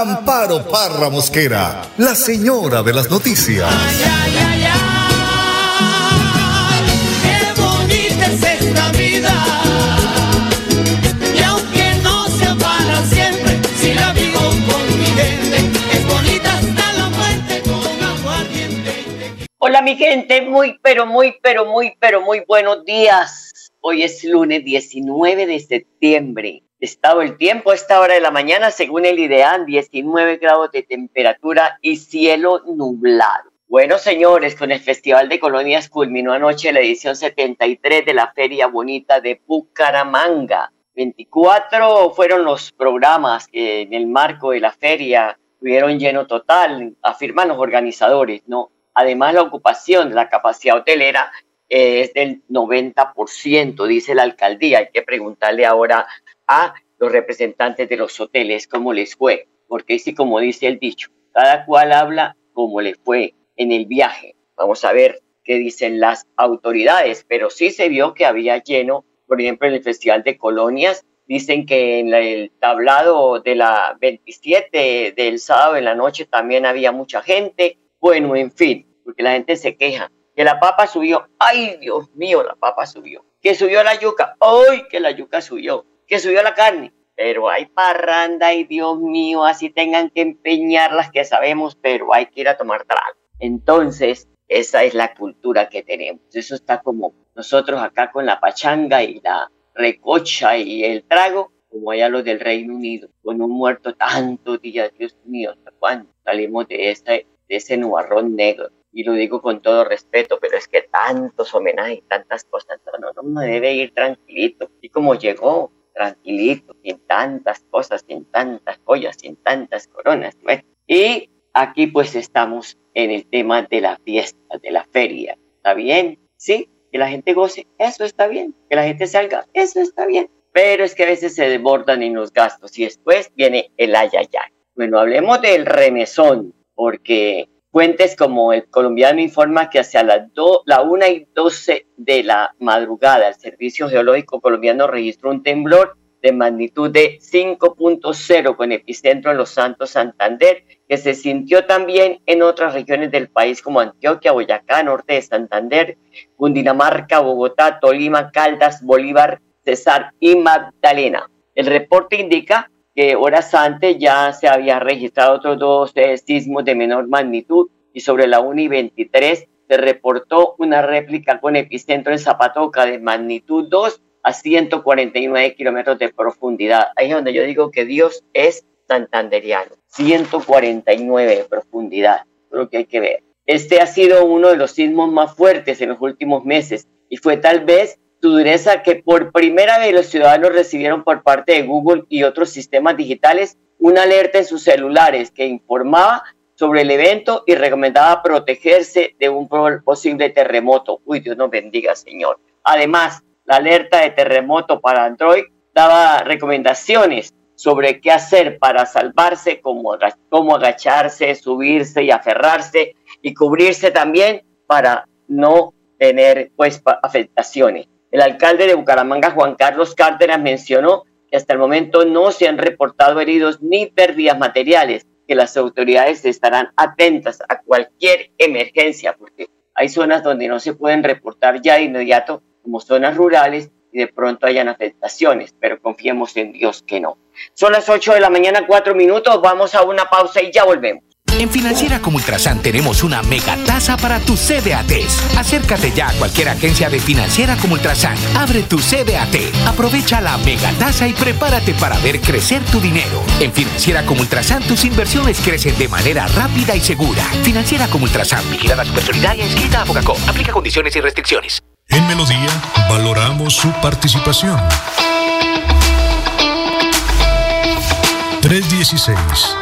Amparo Parra Mosquera, la señora de las noticias. Ay, ay, ay, qué bonita es esta vida. Y aunque no sea para siempre, si la vivo con mi gente, es bonita hasta la muerte con aguardiente. Hola mi gente, muy pero muy pero muy pero muy buenos días. Hoy es lunes 19 de septiembre. Estado el tiempo a esta hora de la mañana, según el IDEAN, 19 grados de temperatura y cielo nublado. Bueno, señores, con el Festival de Colonias culminó anoche la edición 73 de la Feria Bonita de Bucaramanga. 24 fueron los programas que en el marco de la feria tuvieron lleno total, afirman los organizadores, ¿no? Además, la ocupación de la capacidad hotelera eh, es del 90%, dice la alcaldía. Hay que preguntarle ahora a los representantes de los hoteles cómo les fue, porque sí, como dice el dicho, cada cual habla como le fue en el viaje. Vamos a ver qué dicen las autoridades, pero sí se vio que había lleno, por ejemplo, en el Festival de Colonias, dicen que en el tablado de la 27 del sábado en la noche también había mucha gente, bueno, en fin, porque la gente se queja, que la papa subió, ay Dios mío, la papa subió, que subió la yuca, ay, que la yuca subió, que subió la carne, pero hay parranda y Dios mío, así tengan que empeñar las que sabemos, pero hay que ir a tomar trago. Entonces, esa es la cultura que tenemos. Eso está como nosotros acá con la pachanga y la recocha y el trago, como allá los del Reino Unido, con un muerto tantos días, Dios mío, ¿hasta cuándo salimos de, este, de ese nubarrón negro? Y lo digo con todo respeto, pero es que tantos homenajes tantas cosas, no, no, no debe ir tranquilito. Y como llegó, tranquilito, sin tantas cosas, sin tantas joyas, sin tantas coronas. Y aquí pues estamos en el tema de la fiesta, de la feria. ¿Está bien? Sí, que la gente goce, eso está bien. Que la gente salga, eso está bien. Pero es que a veces se desbordan en los gastos y después viene el ayayay. Bueno, hablemos del remesón, porque Fuentes como el colombiano informa que hacia las la 1 y 12 de la madrugada el Servicio Geológico Colombiano registró un temblor de magnitud de 5.0 con epicentro en Los Santos, Santander, que se sintió también en otras regiones del país como Antioquia, Boyacá, norte de Santander, Cundinamarca, Bogotá, Tolima, Caldas, Bolívar, Cesar y Magdalena. El reporte indica que horas antes ya se había registrado otros dos eh, sismos de menor magnitud y sobre la 1 y 23 se reportó una réplica con epicentro en Zapatoca de magnitud 2 a 149 kilómetros de profundidad. Ahí es donde yo digo que Dios es santanderiano. 149 de profundidad, lo que hay que ver. Este ha sido uno de los sismos más fuertes en los últimos meses y fue tal vez dureza que por primera vez los ciudadanos recibieron por parte de Google y otros sistemas digitales una alerta en sus celulares que informaba sobre el evento y recomendaba protegerse de un posible terremoto. Uy, Dios nos bendiga, Señor. Además, la alerta de terremoto para Android daba recomendaciones sobre qué hacer para salvarse, cómo, cómo agacharse, subirse y aferrarse y cubrirse también para no tener pues afectaciones. El alcalde de Bucaramanga, Juan Carlos Cárdenas, mencionó que hasta el momento no se han reportado heridos ni pérdidas materiales, que las autoridades estarán atentas a cualquier emergencia, porque hay zonas donde no se pueden reportar ya de inmediato, como zonas rurales, y de pronto hayan afectaciones, pero confiemos en Dios que no. Son las 8 de la mañana, 4 minutos, vamos a una pausa y ya volvemos. En Financiera como Ultrasan tenemos una mega tasa para tus CDATs. Acércate ya a cualquier agencia de Financiera como Ultrasan. Abre tu CDAT. Aprovecha la mega tasa y prepárate para ver crecer tu dinero. En Financiera como Ultrasan tus inversiones crecen de manera rápida y segura. Financiera como Ultrasan. Vigilada su personalidad y inscrita a Fogacop. Aplica condiciones y restricciones. En Melodía valoramos su participación. 316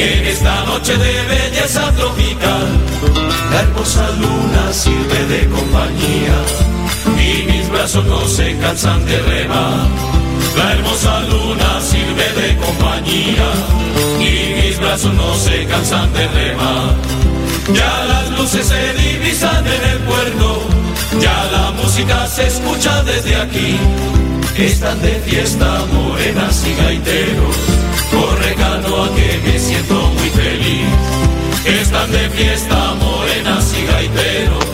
en esta noche de belleza tropical. La hermosa luna sirve de compañía y mis brazos no se cansan de remar. La hermosa luna sirve de compañía y mis brazos no se cansan de remar. Ya las luces se divisan en el puerto, ya la música se escucha desde aquí. Están de fiesta morenas y gaiteros corre canoa que me siento muy feliz. Están de fiesta morenas y gaiteros,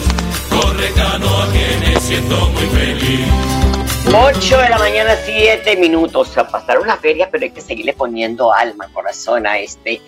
corre canoa que me siento muy feliz. 8 de la mañana, 7 minutos. A pasar una feria, pero hay que seguirle poniendo alma, corazón a este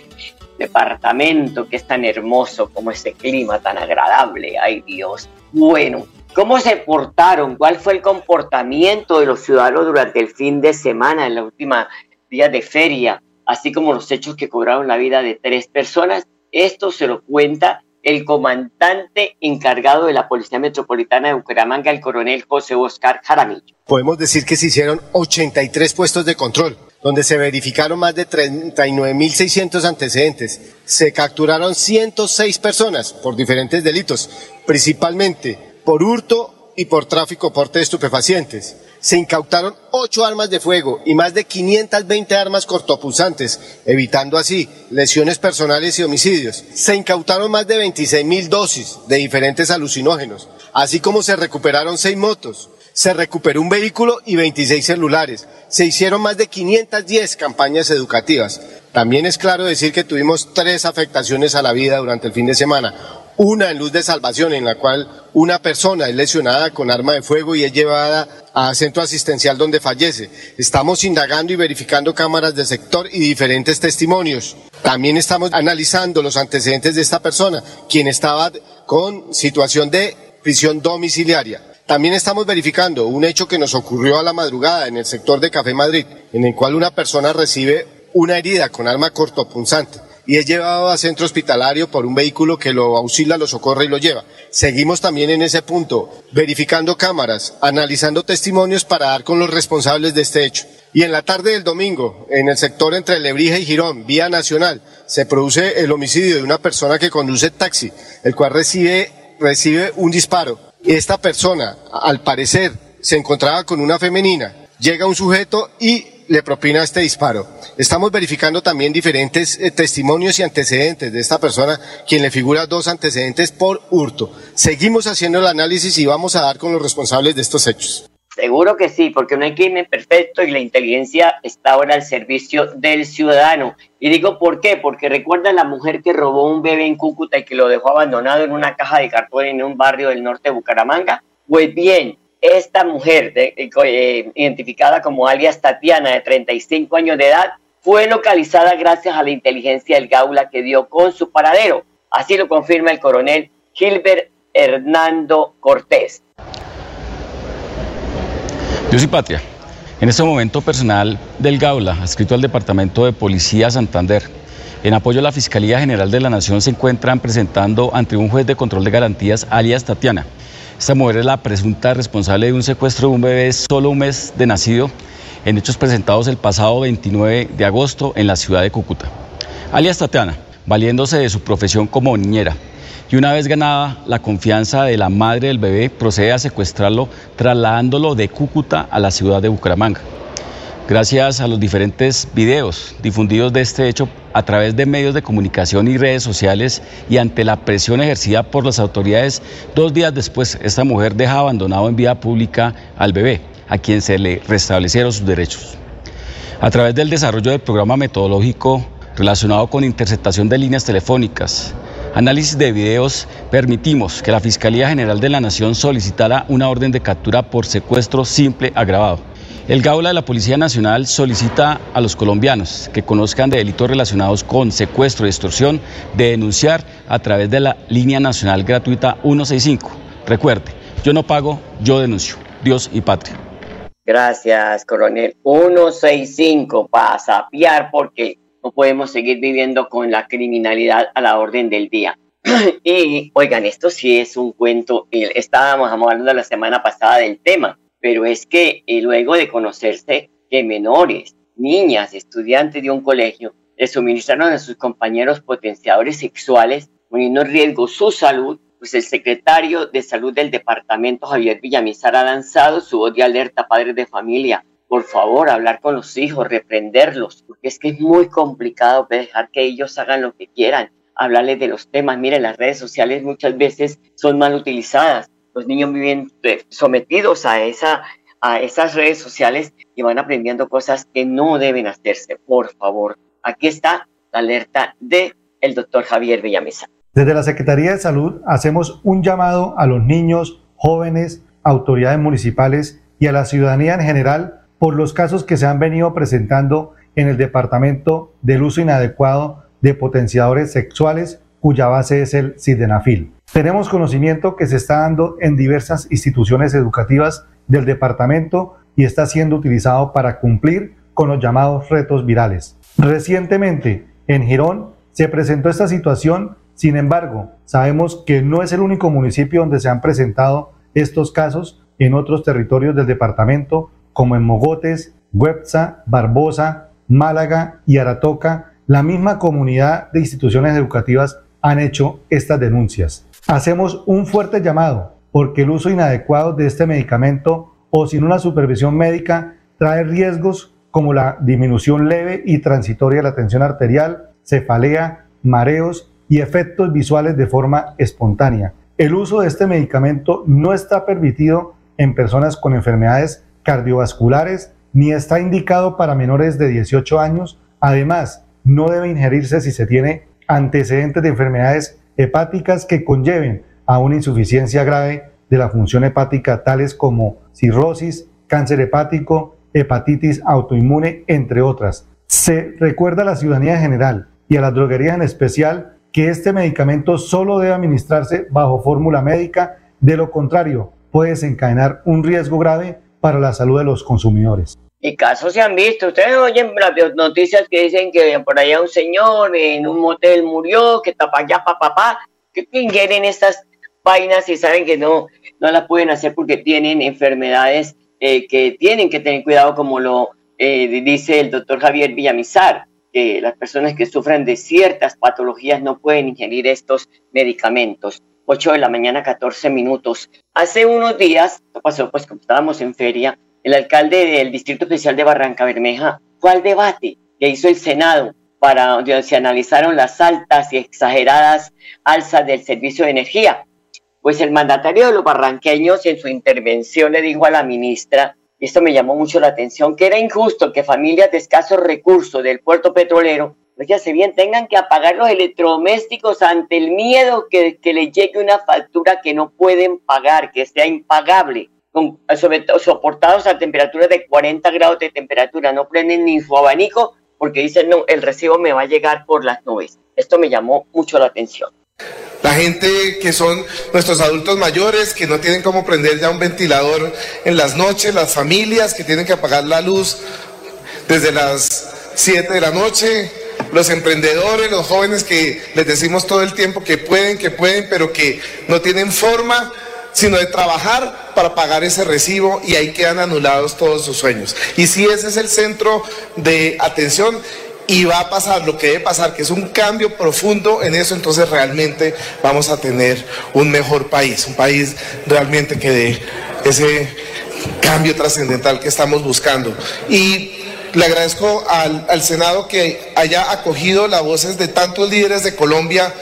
departamento que es tan hermoso, como este clima tan agradable. Ay Dios. Bueno, ¿cómo se portaron? ¿Cuál fue el comportamiento de los ciudadanos durante el fin de semana, en la última días de feria, así como los hechos que cobraron la vida de tres personas. Esto se lo cuenta el comandante encargado de la Policía Metropolitana de Bucaramanga, el coronel José Oscar Jaramillo. Podemos decir que se hicieron 83 puestos de control, donde se verificaron más de 39.600 antecedentes. Se capturaron 106 personas por diferentes delitos, principalmente por hurto y por tráfico porte de estupefacientes se incautaron ocho armas de fuego y más de 520 armas cortopulsantes, evitando así lesiones personales y homicidios. Se incautaron más de 26 mil dosis de diferentes alucinógenos, así como se recuperaron seis motos. Se recuperó un vehículo y 26 celulares. Se hicieron más de 510 campañas educativas. También es claro decir que tuvimos tres afectaciones a la vida durante el fin de semana una en luz de salvación en la cual una persona es lesionada con arma de fuego y es llevada a centro asistencial donde fallece. Estamos indagando y verificando cámaras de sector y diferentes testimonios. También estamos analizando los antecedentes de esta persona, quien estaba con situación de prisión domiciliaria. También estamos verificando un hecho que nos ocurrió a la madrugada en el sector de Café Madrid, en el cual una persona recibe una herida con arma cortopunzante y es llevado a centro hospitalario por un vehículo que lo auxilia, lo socorre y lo lleva. Seguimos también en ese punto, verificando cámaras, analizando testimonios para dar con los responsables de este hecho. Y en la tarde del domingo, en el sector entre Lebrija y Girón, vía nacional, se produce el homicidio de una persona que conduce taxi, el cual recibe, recibe un disparo. Esta persona, al parecer, se encontraba con una femenina. Llega un sujeto y le propina este disparo. Estamos verificando también diferentes eh, testimonios y antecedentes de esta persona, quien le figura dos antecedentes por hurto. Seguimos haciendo el análisis y vamos a dar con los responsables de estos hechos. Seguro que sí, porque no hay crimen perfecto y la inteligencia está ahora al servicio del ciudadano. Y digo por qué, porque recuerda la mujer que robó un bebé en Cúcuta y que lo dejó abandonado en una caja de cartón en un barrio del norte de Bucaramanga. Pues bien, esta mujer, eh, identificada como alias Tatiana, de 35 años de edad, fue localizada gracias a la inteligencia del Gaula que dio con su paradero. Así lo confirma el coronel Gilbert Hernando Cortés. Yo soy Patria. En este momento, personal del Gaula, adscrito al Departamento de Policía Santander, en apoyo a la Fiscalía General de la Nación, se encuentran presentando ante un juez de control de garantías, alias Tatiana, esta mujer es la presunta responsable de un secuestro de un bebé solo un mes de nacido en hechos presentados el pasado 29 de agosto en la ciudad de Cúcuta. Alias Tatiana, valiéndose de su profesión como niñera, y una vez ganada la confianza de la madre del bebé, procede a secuestrarlo trasladándolo de Cúcuta a la ciudad de Bucaramanga. Gracias a los diferentes videos difundidos de este hecho a través de medios de comunicación y redes sociales y ante la presión ejercida por las autoridades, dos días después esta mujer deja abandonado en vía pública al bebé, a quien se le restablecieron sus derechos. A través del desarrollo del programa metodológico relacionado con interceptación de líneas telefónicas, análisis de videos, permitimos que la Fiscalía General de la Nación solicitara una orden de captura por secuestro simple agravado. El Gaula de la Policía Nacional solicita a los colombianos que conozcan de delitos relacionados con secuestro y extorsión de denunciar a través de la línea nacional gratuita 165. Recuerde, yo no pago, yo denuncio. Dios y patria. Gracias, coronel. 165 para sapiar porque no podemos seguir viviendo con la criminalidad a la orden del día. y oigan, esto sí es un cuento. Estábamos hablando la semana pasada del tema, pero es que eh, luego de conocerse que menores, niñas, estudiantes de un colegio le suministraron a sus compañeros potenciadores sexuales, poniendo en riesgo su salud, pues el secretario de salud del departamento, Javier Villamizar, ha lanzado su voz de alerta a padres de familia por favor, hablar con los hijos, reprenderlos, porque es que es muy complicado dejar que ellos hagan lo que quieran, hablarles de los temas. Miren, las redes sociales muchas veces son mal utilizadas. Los niños viven sometidos a, esa, a esas redes sociales y van aprendiendo cosas que no deben hacerse. Por favor, aquí está la alerta de doctor Javier Villamesa. Desde la Secretaría de Salud hacemos un llamado a los niños, jóvenes, autoridades municipales y a la ciudadanía en general por los casos que se han venido presentando en el departamento del uso inadecuado de potenciadores sexuales cuya base es el sildenafil. Tenemos conocimiento que se está dando en diversas instituciones educativas del departamento y está siendo utilizado para cumplir con los llamados retos virales. Recientemente, en Girón, se presentó esta situación, sin embargo, sabemos que no es el único municipio donde se han presentado estos casos en otros territorios del departamento como en Mogotes, Huepza, Barbosa, Málaga y Aratoca, la misma comunidad de instituciones educativas han hecho estas denuncias. Hacemos un fuerte llamado porque el uso inadecuado de este medicamento o sin una supervisión médica trae riesgos como la disminución leve y transitoria de la tensión arterial, cefalea, mareos y efectos visuales de forma espontánea. El uso de este medicamento no está permitido en personas con enfermedades cardiovasculares ni está indicado para menores de 18 años. Además, no debe ingerirse si se tiene antecedentes de enfermedades hepáticas que conlleven a una insuficiencia grave de la función hepática, tales como cirrosis, cáncer hepático, hepatitis autoinmune, entre otras. Se recuerda a la ciudadanía en general y a las droguerías en especial que este medicamento solo debe administrarse bajo fórmula médica, de lo contrario puede desencadenar un riesgo grave para la salud de los consumidores. Y casos se han visto. Ustedes oyen las noticias que dicen que por allá un señor en un motel murió, que tapa ya papá, papá, que ingieren estas vainas y saben que no, no las pueden hacer porque tienen enfermedades eh, que tienen que tener cuidado, como lo eh, dice el doctor Javier Villamizar, que las personas que sufren de ciertas patologías no pueden ingerir estos medicamentos. 8 de la mañana, 14 minutos. Hace unos días, pasó pues como estábamos en feria, el alcalde del Distrito Especial de Barranca Bermeja fue al debate que hizo el Senado para donde se analizaron las altas y exageradas alzas del servicio de energía. Pues el mandatario de los barranqueños en su intervención le dijo a la ministra, y esto me llamó mucho la atención, que era injusto que familias de escasos recursos del puerto petrolero se bien, tengan que apagar los electrodomésticos ante el miedo que les llegue una factura que no pueden pagar, que sea impagable, soportados a temperaturas de 40 grados de temperatura, no prenden ni su abanico porque dicen, no, el recibo me va a llegar por las nubes. Esto me llamó mucho la atención. La gente que son nuestros adultos mayores, que no tienen cómo prender ya un ventilador en las noches, las familias que tienen que apagar la luz desde las 7 de la noche, los emprendedores, los jóvenes que les decimos todo el tiempo que pueden, que pueden, pero que no tienen forma, sino de trabajar para pagar ese recibo y ahí quedan anulados todos sus sueños. Y si ese es el centro de atención, y va a pasar lo que debe pasar, que es un cambio profundo en eso, entonces realmente vamos a tener un mejor país, un país realmente que dé ese cambio trascendental que estamos buscando. Y le agradezco al, al Senado que haya acogido las voces de tantos líderes de Colombia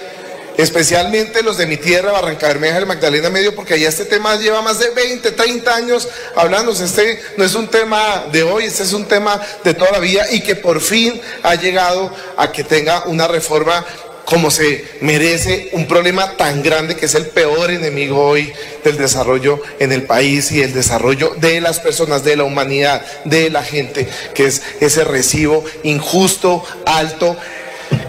especialmente los de mi tierra, Barranca Bermeja, el Magdalena Medio, porque allá este tema lleva más de 20, 30 años hablándose. Este no es un tema de hoy, este es un tema de toda la vida y que por fin ha llegado a que tenga una reforma como se merece un problema tan grande que es el peor enemigo hoy del desarrollo en el país y el desarrollo de las personas, de la humanidad, de la gente, que es ese recibo injusto, alto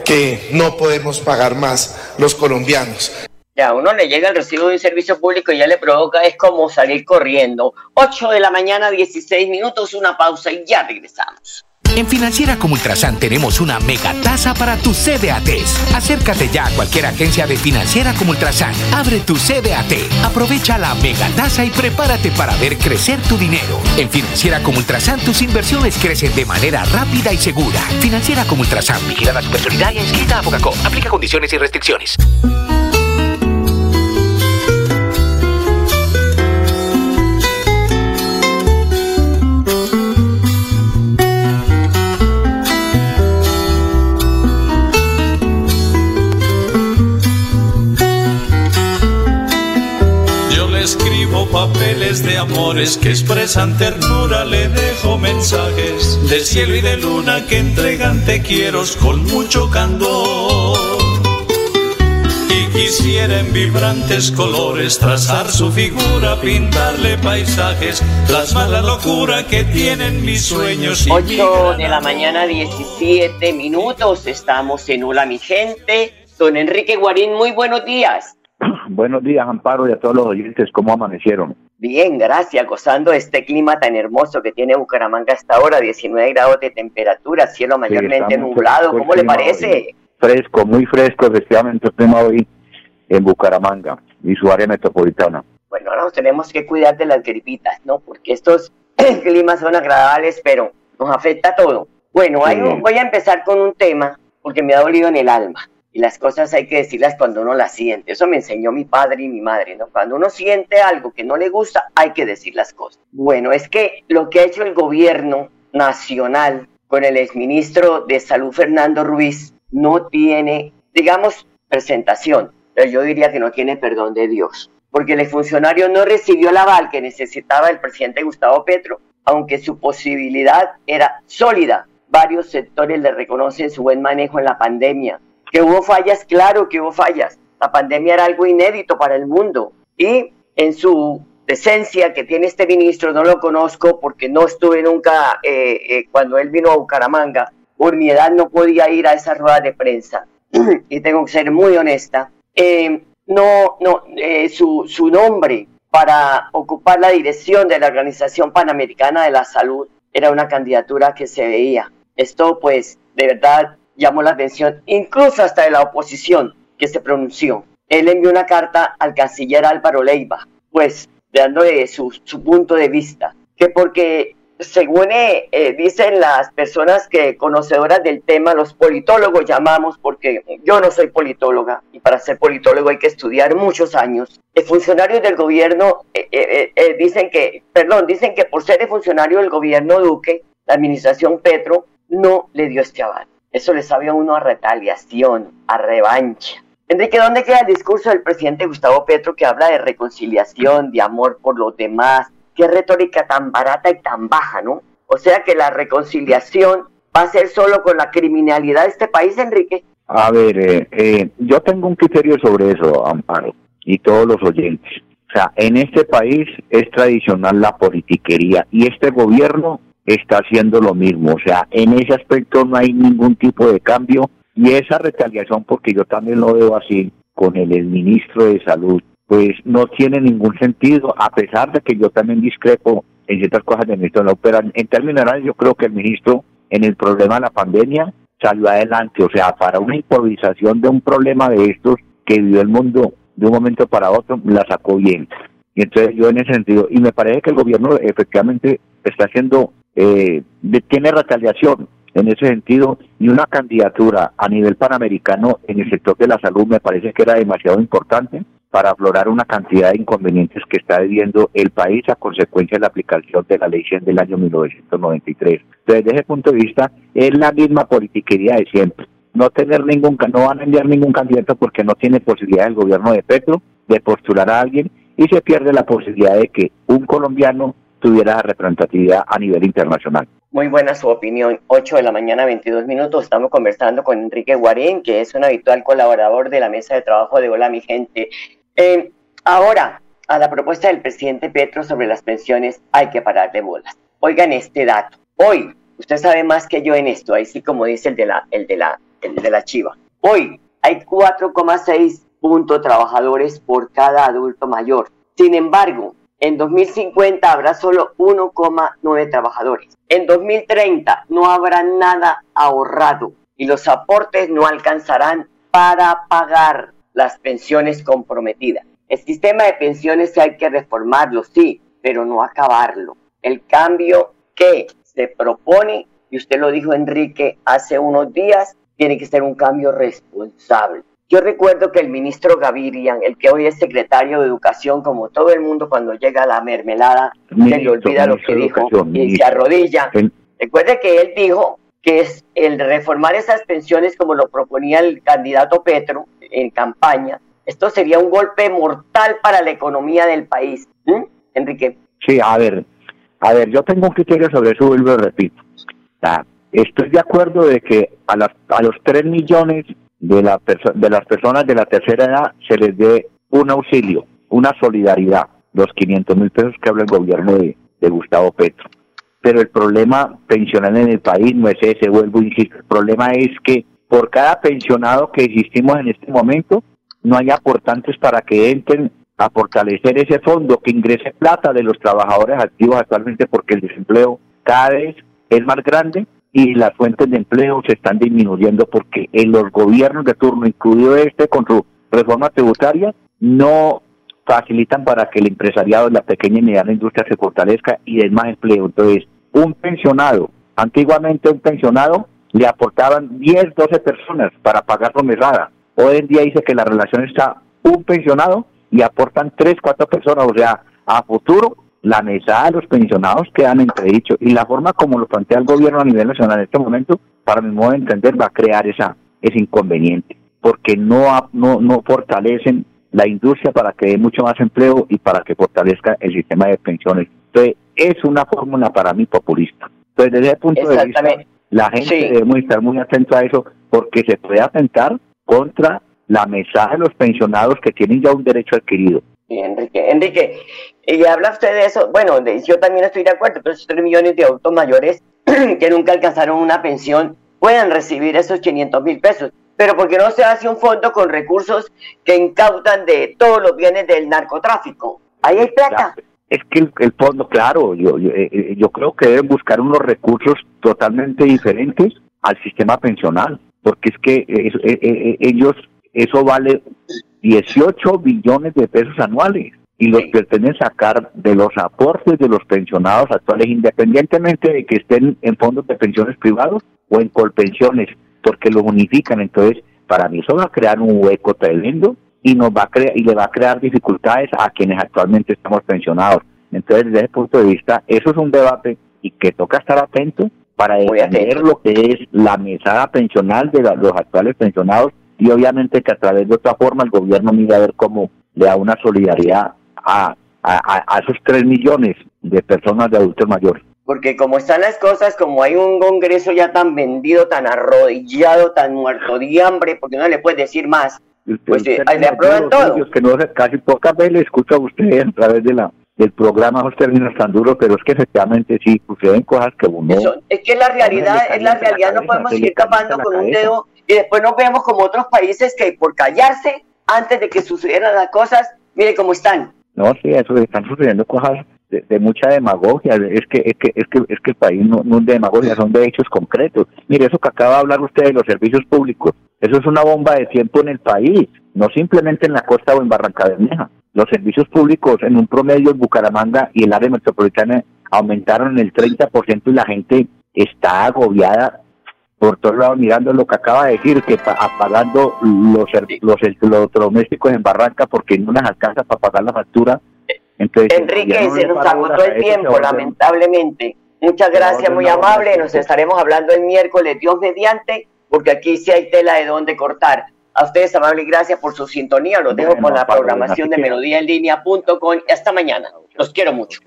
que no podemos pagar más los colombianos. Ya, uno le llega el recibo de un servicio público y ya le provoca, es como salir corriendo. 8 de la mañana, 16 minutos, una pausa y ya regresamos. En Financiera como Ultrasan tenemos una mega tasa para tus CDATs. Acércate ya a cualquier agencia de Financiera como Ultrasan. Abre tu CDAT, aprovecha la mega tasa y prepárate para ver crecer tu dinero. En Financiera como Ultrasan tus inversiones crecen de manera rápida y segura. Financiera como Ultrasan, vigilada supersolidaria inscrita a Focacó. Aplica condiciones y restricciones. Papeles de amores que expresan ternura, le dejo mensajes del cielo y de luna que entregan te quiero con mucho candor. Y quisiera en vibrantes colores trazar su figura, pintarle paisajes, plasmar la locura que tienen mis sueños. Y 8 de la mañana, 17 minutos, estamos en Hola mi gente. Don Enrique Guarín, muy buenos días. Buenos días, Amparo, y a todos los oyentes. ¿Cómo amanecieron? Bien, gracias. Gozando de este clima tan hermoso que tiene Bucaramanga hasta ahora, 19 grados de temperatura, cielo mayormente nublado. ¿Cómo le parece? Fresco, muy fresco, efectivamente, el clima hoy en Bucaramanga y su área metropolitana. Bueno, ahora nos tenemos que cuidar de las gripitas, ¿no? Porque estos climas son agradables, pero nos afecta a todo. Bueno, ahí voy a empezar con un tema porque me ha dolido en el alma y las cosas hay que decirlas cuando uno las siente. Eso me enseñó mi padre y mi madre, ¿no? Cuando uno siente algo que no le gusta, hay que decir las cosas. Bueno, es que lo que ha hecho el gobierno nacional con el exministro de Salud Fernando Ruiz no tiene, digamos, presentación. Pero yo diría que no tiene perdón de Dios, porque el funcionario no recibió el aval que necesitaba el presidente Gustavo Petro, aunque su posibilidad era sólida. Varios sectores le reconocen su buen manejo en la pandemia, que hubo fallas, claro que hubo fallas. La pandemia era algo inédito para el mundo y en su decencia que tiene este ministro, no lo conozco porque no estuve nunca eh, eh, cuando él vino a Bucaramanga, por mi edad no podía ir a esa rueda de prensa y tengo que ser muy honesta. Eh, no, no, su, su nombre para ocupar la dirección de la Organización Panamericana de la Salud era una candidatura que se veía. Esto pues de verdad llamó la atención, incluso hasta de la oposición que se pronunció. Él envió una carta al canciller Álvaro Leiva, pues dándole su, su punto de vista, que porque según eh, eh, dicen las personas que conocedoras del tema, los politólogos llamamos, porque yo no soy politóloga y para ser politólogo hay que estudiar muchos años. Los funcionarios del gobierno eh, dicen que, perdón, dicen que por ser funcionario del gobierno Duque, la administración Petro no le dio este aval. Eso le sabe a uno a retaliación, a revancha. Enrique, ¿dónde queda el discurso del presidente Gustavo Petro que habla de reconciliación, de amor por los demás? Qué retórica tan barata y tan baja, ¿no? O sea que la reconciliación va a ser solo con la criminalidad de este país, Enrique. A ver, eh, eh, yo tengo un criterio sobre eso, Amparo, y todos los oyentes. O sea, en este país es tradicional la politiquería y este gobierno está haciendo lo mismo. O sea, en ese aspecto no hay ningún tipo de cambio y esa retaliación, porque yo también lo veo así con el, ministro de Salud, pues no tiene ningún sentido, a pesar de que yo también discrepo en ciertas cosas del ministro de pero en términos generales yo creo que el ministro en el problema de la pandemia salió adelante, o sea, para una improvisación de un problema de estos que vivió el mundo de un momento para otro, la sacó bien. Y entonces yo en ese sentido, y me parece que el gobierno efectivamente está haciendo, eh, tiene retaliación en ese sentido, y una candidatura a nivel panamericano en el sector de la salud me parece que era demasiado importante para aflorar una cantidad de inconvenientes que está viviendo el país a consecuencia de la aplicación de la ley 100 del año 1993. Entonces, desde ese punto de vista, es la misma politiquería de siempre. No tener ningún, no van a enviar ningún candidato porque no tiene posibilidad el gobierno de Petro de postular a alguien y se pierde la posibilidad de que un colombiano tuviera representatividad a nivel internacional. Muy buena su opinión. 8 de la mañana, 22 minutos. Estamos conversando con Enrique Guarín, que es un habitual colaborador de la mesa de trabajo de Hola, mi gente. Eh, ahora, a la propuesta del presidente Petro sobre las pensiones, hay que parar de bolas. Oigan este dato. Hoy, usted sabe más que yo en esto, ahí sí como dice el de la, el de la, el de la chiva. Hoy hay 4,6 puntos trabajadores por cada adulto mayor. Sin embargo, en 2050 habrá solo 1,9 trabajadores. En 2030 no habrá nada ahorrado y los aportes no alcanzarán para pagar las pensiones comprometidas. El sistema de pensiones hay que reformarlo, sí, pero no acabarlo. El cambio que se propone, y usted lo dijo Enrique hace unos días, tiene que ser un cambio responsable. Yo recuerdo que el ministro Gavirian, el que hoy es secretario de Educación, como todo el mundo cuando llega a la mermelada, se le olvida lo que dijo y se arrodilla. Recuerde que él dijo que es el reformar esas pensiones como lo proponía el candidato Petro en campaña. Esto sería un golpe mortal para la economía del país. ¿Mm? Enrique. Sí, a ver, a ver, yo tengo un criterio sobre eso, y lo repito. estoy de acuerdo de que a, las, a los 3 millones de, la de las personas de la tercera edad se les dé un auxilio, una solidaridad, los 500 mil pesos que habla el gobierno de, Gustavo Petro. Pero el problema pensional en el país no es ese, vuelvo a insistir, el problema es que por cada pensionado que existimos en este momento, no hay aportantes para que entren a fortalecer ese fondo, que ingrese plata de los trabajadores activos actualmente, porque el desempleo cada vez es más grande y las fuentes de empleo se están disminuyendo porque en los gobiernos de turno, incluido este con su reforma tributaria, no facilitan para que el empresariado, la pequeña y mediana industria se fortalezca y den más empleo. Entonces, un pensionado, antiguamente un pensionado le aportaban 10, 12 personas para pagar mesada. Hoy en día dice que la relación está un pensionado y aportan 3, 4 personas, o sea, a futuro la mesada de los pensionados quedan entredichos y la forma como lo plantea el gobierno a nivel nacional en este momento, para mi modo de entender, va a crear esa, ese inconveniente, porque no, no, no fortalecen la industria para que dé mucho más empleo y para que fortalezca el sistema de pensiones. Entonces, es una fórmula para mí populista. Entonces, desde ese punto de vista, la gente debe debemos estar muy atento a eso, porque se puede atentar contra la mesada de los pensionados que tienen ya un derecho adquirido. Enrique, Enrique, y habla usted de eso, bueno, yo también estoy de acuerdo, pero esos 3 millones de adultos mayores que nunca alcanzaron una pensión puedan recibir esos 500 mil pesos. Pero porque no se hace un fondo con recursos que incautan de todos los bienes del narcotráfico? Ahí hay plata. Es que el, fondo, claro, yo, yo, eh, eh, yo creo que deben buscar unos recursos totalmente diferentes al sistema pensional, porque es que eh, ellos, eso vale 18 billones de pesos anuales y los pretenden sacar de los aportes de los pensionados actuales, independientemente de que estén en fondos de pensiones privados o en colpensiones, porque los unifican. Entonces, para mí eso va a crear un hueco tremendo y nos va a crear y le va a crear dificultades a quienes actualmente estamos pensionados. Entonces, desde ese punto de vista, eso es un debate y que toca estar atento para entender lo que es la mesada pensional de los actuales pensionados y obviamente que a través de otra forma el gobierno mira a ver cómo le da una solidaridad a, a, esos 3 millones de personas de adultos mayores. Porque como están las cosas, como hay un Congreso ya tan vendido, tan arrodillado, tan muerto de hambre, porque no le puede decir más, pues eh, le aprueban todo. Que no, casi pocas veces le escucho a usted a través de la del programa esos términos tan duros, pero es que efectivamente sí suceden cosas que uno... es que la realidad, es la realidad, no podemos seguir tapando con un dedo y después nos vemos como otros países que por callarse antes de que sucedieran las cosas, mire cómo están. No, sí, eso están sucediendo cosas de, mucha demagogia, es que, es que, es que, es que el país no, no es de demagogia, son de hechos concretos. Mire, eso que acaba de hablar usted de los servicios públicos, eso es una bomba de tiempo en el país, no simplemente en la costa o en Barranca Bermeja los servicios públicos en un promedio en Bucaramanga y el área metropolitana aumentaron el 30% y la gente está agobiada por todos lados mirando lo que acaba de decir, que apagando los, los electrodomésticos en Barranca porque no les alcanza para pagar la factura. Entonces, Enrique, se nos agotó el tiempo, lamentablemente. Muchas gracias, muy amable. Nos estaremos hablando el miércoles, Dios mediante, porque aquí sí hay tela de dónde cortar. A ustedes, amable, gracias por su sintonía. Los dejo con la programación de melodíaenlínea.com. Hasta mañana. Los quiero mucho.